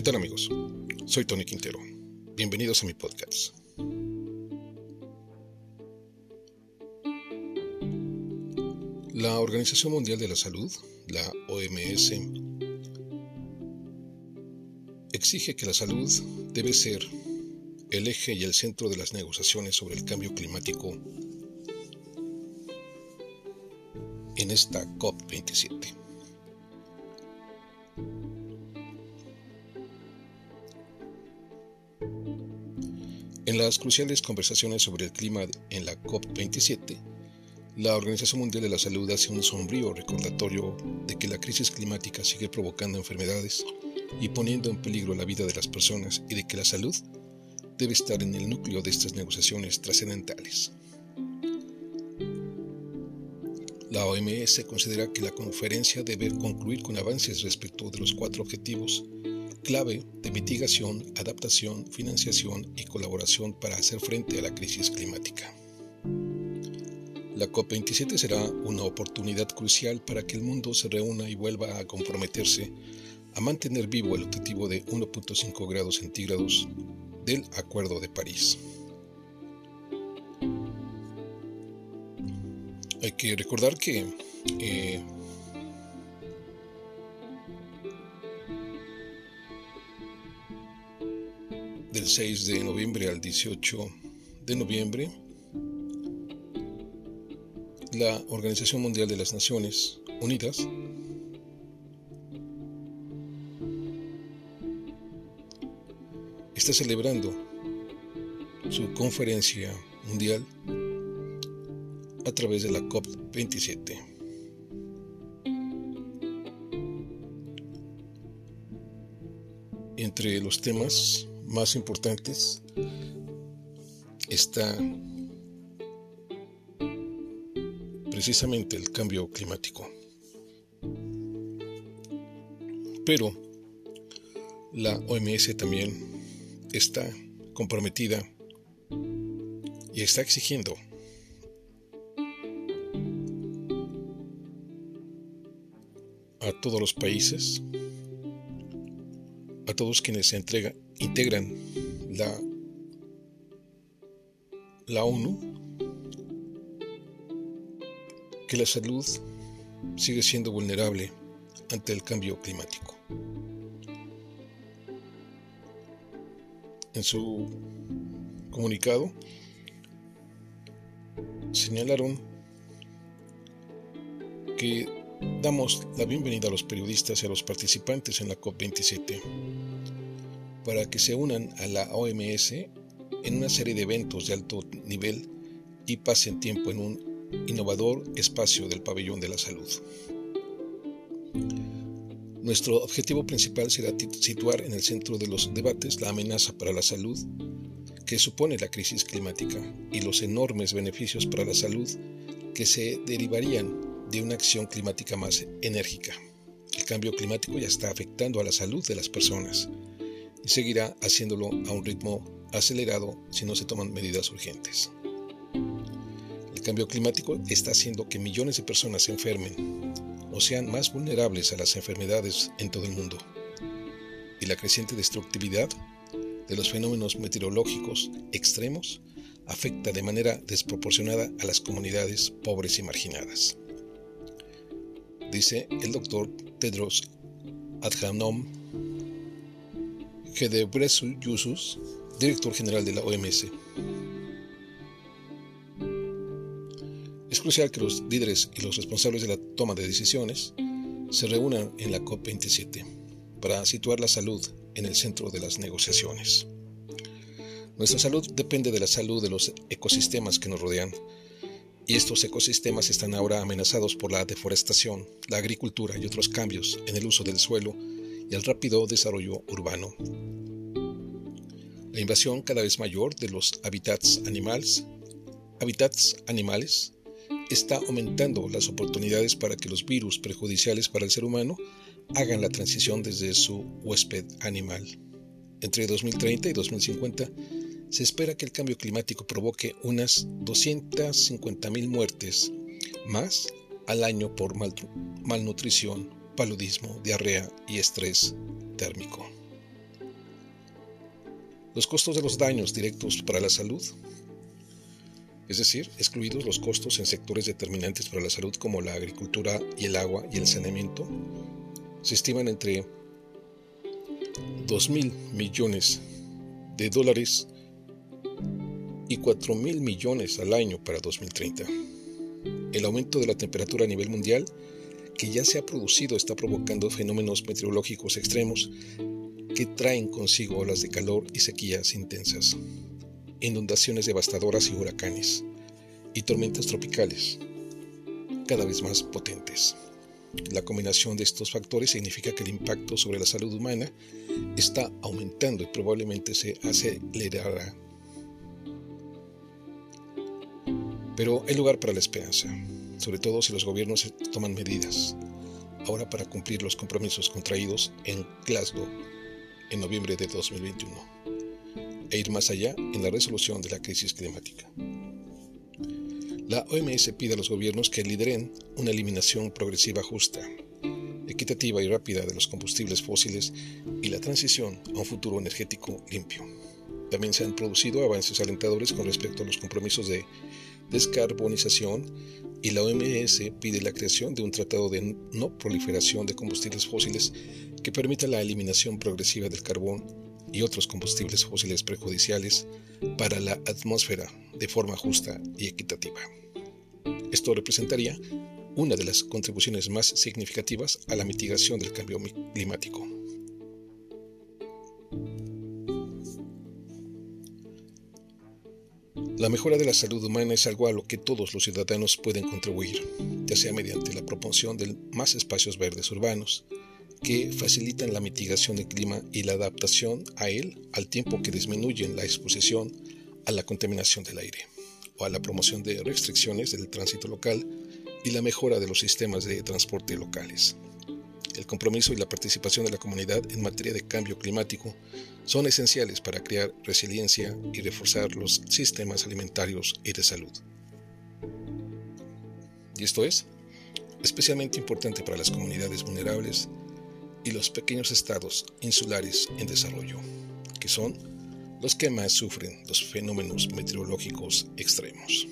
¿Qué tal amigos? Soy Tony Quintero. Bienvenidos a mi podcast. La Organización Mundial de la Salud, la OMS, exige que la salud debe ser el eje y el centro de las negociaciones sobre el cambio climático en esta COP27. En las cruciales conversaciones sobre el clima en la COP27, la Organización Mundial de la Salud hace un sombrío recordatorio de que la crisis climática sigue provocando enfermedades y poniendo en peligro la vida de las personas y de que la salud debe estar en el núcleo de estas negociaciones trascendentales. La OMS considera que la conferencia debe concluir con avances respecto de los cuatro objetivos clave de mitigación, adaptación, financiación y colaboración para hacer frente a la crisis climática. La COP27 será una oportunidad crucial para que el mundo se reúna y vuelva a comprometerse a mantener vivo el objetivo de 1.5 grados centígrados del Acuerdo de París. Hay que recordar que eh, 6 de noviembre al 18 de noviembre, la Organización Mundial de las Naciones Unidas está celebrando su conferencia mundial a través de la COP27. Entre los temas más importantes está precisamente el cambio climático. Pero la OMS también está comprometida y está exigiendo a todos los países, a todos quienes entrega, integran la, la ONU, que la salud sigue siendo vulnerable ante el cambio climático. En su comunicado señalaron que Damos la bienvenida a los periodistas y a los participantes en la COP27 para que se unan a la OMS en una serie de eventos de alto nivel y pasen tiempo en un innovador espacio del pabellón de la salud. Nuestro objetivo principal será situar en el centro de los debates la amenaza para la salud que supone la crisis climática y los enormes beneficios para la salud que se derivarían de una acción climática más enérgica. El cambio climático ya está afectando a la salud de las personas y seguirá haciéndolo a un ritmo acelerado si no se toman medidas urgentes. El cambio climático está haciendo que millones de personas se enfermen o sean más vulnerables a las enfermedades en todo el mundo. Y la creciente destructividad de los fenómenos meteorológicos extremos afecta de manera desproporcionada a las comunidades pobres y marginadas dice el doctor Tedros Adhanom Ghebreyesus, director general de la OMS. Es crucial que los líderes y los responsables de la toma de decisiones se reúnan en la COP27 para situar la salud en el centro de las negociaciones. Nuestra salud depende de la salud de los ecosistemas que nos rodean y estos ecosistemas están ahora amenazados por la deforestación, la agricultura y otros cambios en el uso del suelo y el rápido desarrollo urbano. La invasión cada vez mayor de los hábitats animales, hábitats animales está aumentando las oportunidades para que los virus perjudiciales para el ser humano hagan la transición desde su huésped animal. Entre 2030 y 2050, se espera que el cambio climático provoque unas 250.000 muertes más al año por malnutrición, paludismo, diarrea y estrés térmico. Los costos de los daños directos para la salud, es decir, excluidos los costos en sectores determinantes para la salud como la agricultura y el agua y el saneamiento, se estiman entre 2 mil millones de dólares y 4 mil millones al año para 2030. El aumento de la temperatura a nivel mundial que ya se ha producido está provocando fenómenos meteorológicos extremos que traen consigo olas de calor y sequías intensas, inundaciones devastadoras y huracanes, y tormentas tropicales cada vez más potentes. La combinación de estos factores significa que el impacto sobre la salud humana está aumentando y probablemente se acelerará. Pero hay lugar para la esperanza sobre todo si los gobiernos toman medidas ahora para cumplir los compromisos contraídos en Glasgow en noviembre de 2021 e ir más allá en la resolución de la crisis climática. La OMS pide a los gobiernos que lideren una eliminación progresiva justa, equitativa y rápida de los combustibles fósiles y la transición a un futuro energético limpio. También se han producido avances alentadores con respecto a los compromisos de descarbonización y la OMS pide la creación de un tratado de no proliferación de combustibles fósiles que permita la eliminación progresiva del carbón y otros combustibles fósiles perjudiciales para la atmósfera de forma justa y equitativa. Esto representaría una de las contribuciones más significativas a la mitigación del cambio climático. La mejora de la salud humana es algo a lo que todos los ciudadanos pueden contribuir, ya sea mediante la proporción de más espacios verdes urbanos, que facilitan la mitigación del clima y la adaptación a él al tiempo que disminuyen la exposición a la contaminación del aire, o a la promoción de restricciones del tránsito local y la mejora de los sistemas de transporte locales el compromiso y la participación de la comunidad en materia de cambio climático son esenciales para crear resiliencia y reforzar los sistemas alimentarios y de salud. Y esto es especialmente importante para las comunidades vulnerables y los pequeños estados insulares en desarrollo, que son los que más sufren los fenómenos meteorológicos extremos.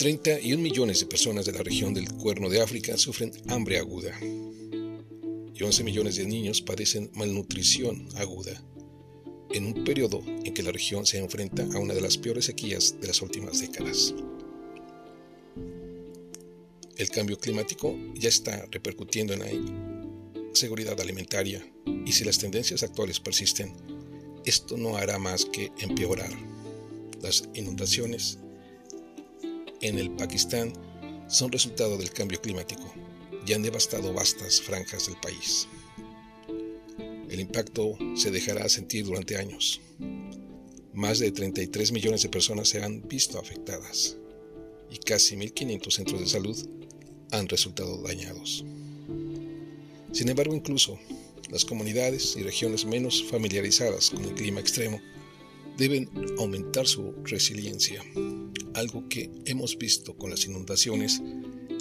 31 millones de personas de la región del Cuerno de África sufren hambre aguda y 11 millones de niños padecen malnutrición aguda en un periodo en que la región se enfrenta a una de las peores sequías de las últimas décadas. El cambio climático ya está repercutiendo en la seguridad alimentaria y si las tendencias actuales persisten, esto no hará más que empeorar. Las inundaciones, en el Pakistán son resultado del cambio climático y han devastado vastas franjas del país. El impacto se dejará sentir durante años. Más de 33 millones de personas se han visto afectadas y casi 1.500 centros de salud han resultado dañados. Sin embargo, incluso las comunidades y regiones menos familiarizadas con el clima extremo deben aumentar su resiliencia algo que hemos visto con las inundaciones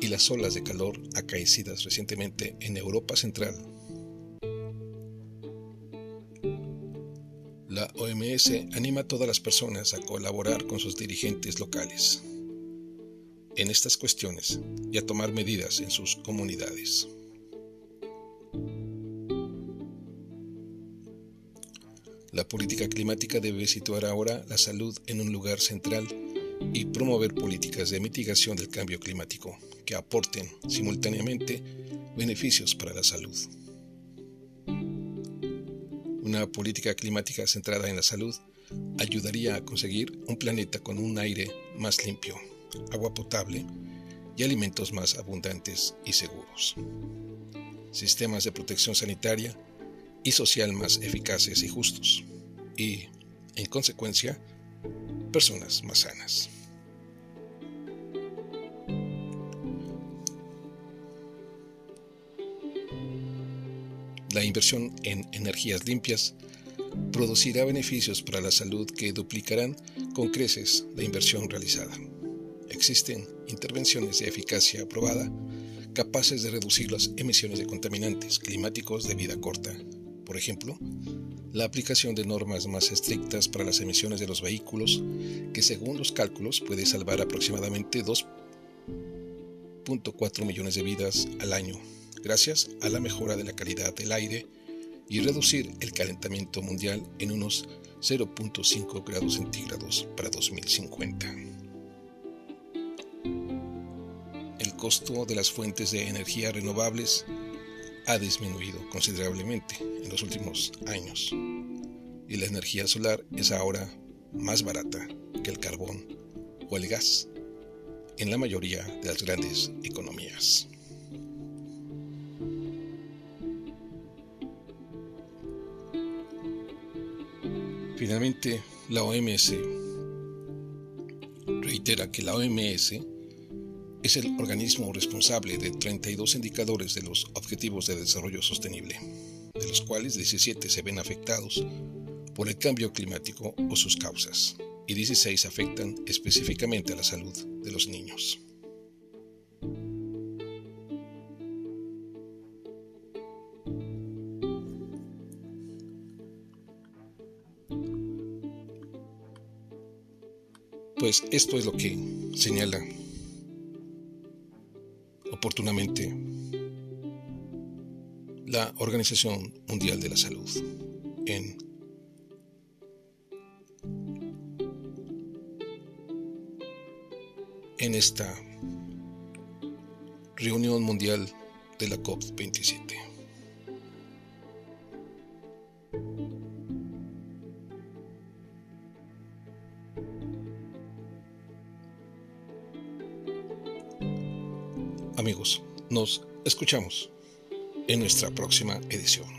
y las olas de calor acaecidas recientemente en Europa Central. La OMS anima a todas las personas a colaborar con sus dirigentes locales en estas cuestiones y a tomar medidas en sus comunidades. La política climática debe situar ahora la salud en un lugar central y promover políticas de mitigación del cambio climático que aporten simultáneamente beneficios para la salud. Una política climática centrada en la salud ayudaría a conseguir un planeta con un aire más limpio, agua potable y alimentos más abundantes y seguros. Sistemas de protección sanitaria y social más eficaces y justos. Y, en consecuencia, personas más sanas. La inversión en energías limpias producirá beneficios para la salud que duplicarán con creces la inversión realizada. Existen intervenciones de eficacia aprobada capaces de reducir las emisiones de contaminantes climáticos de vida corta. Por ejemplo, la aplicación de normas más estrictas para las emisiones de los vehículos, que según los cálculos puede salvar aproximadamente 2.4 millones de vidas al año, gracias a la mejora de la calidad del aire y reducir el calentamiento mundial en unos 0.5 grados centígrados para 2050. El costo de las fuentes de energía renovables ha disminuido considerablemente en los últimos años y la energía solar es ahora más barata que el carbón o el gas en la mayoría de las grandes economías. Finalmente, la OMS reitera que la OMS es el organismo responsable de 32 indicadores de los Objetivos de Desarrollo Sostenible, de los cuales 17 se ven afectados por el cambio climático o sus causas, y 16 afectan específicamente a la salud de los niños. Pues esto es lo que señala oportunamente Organización Mundial de la Salud en en esta reunión mundial de la COP27. Amigos, nos escuchamos en nuestra próxima edición.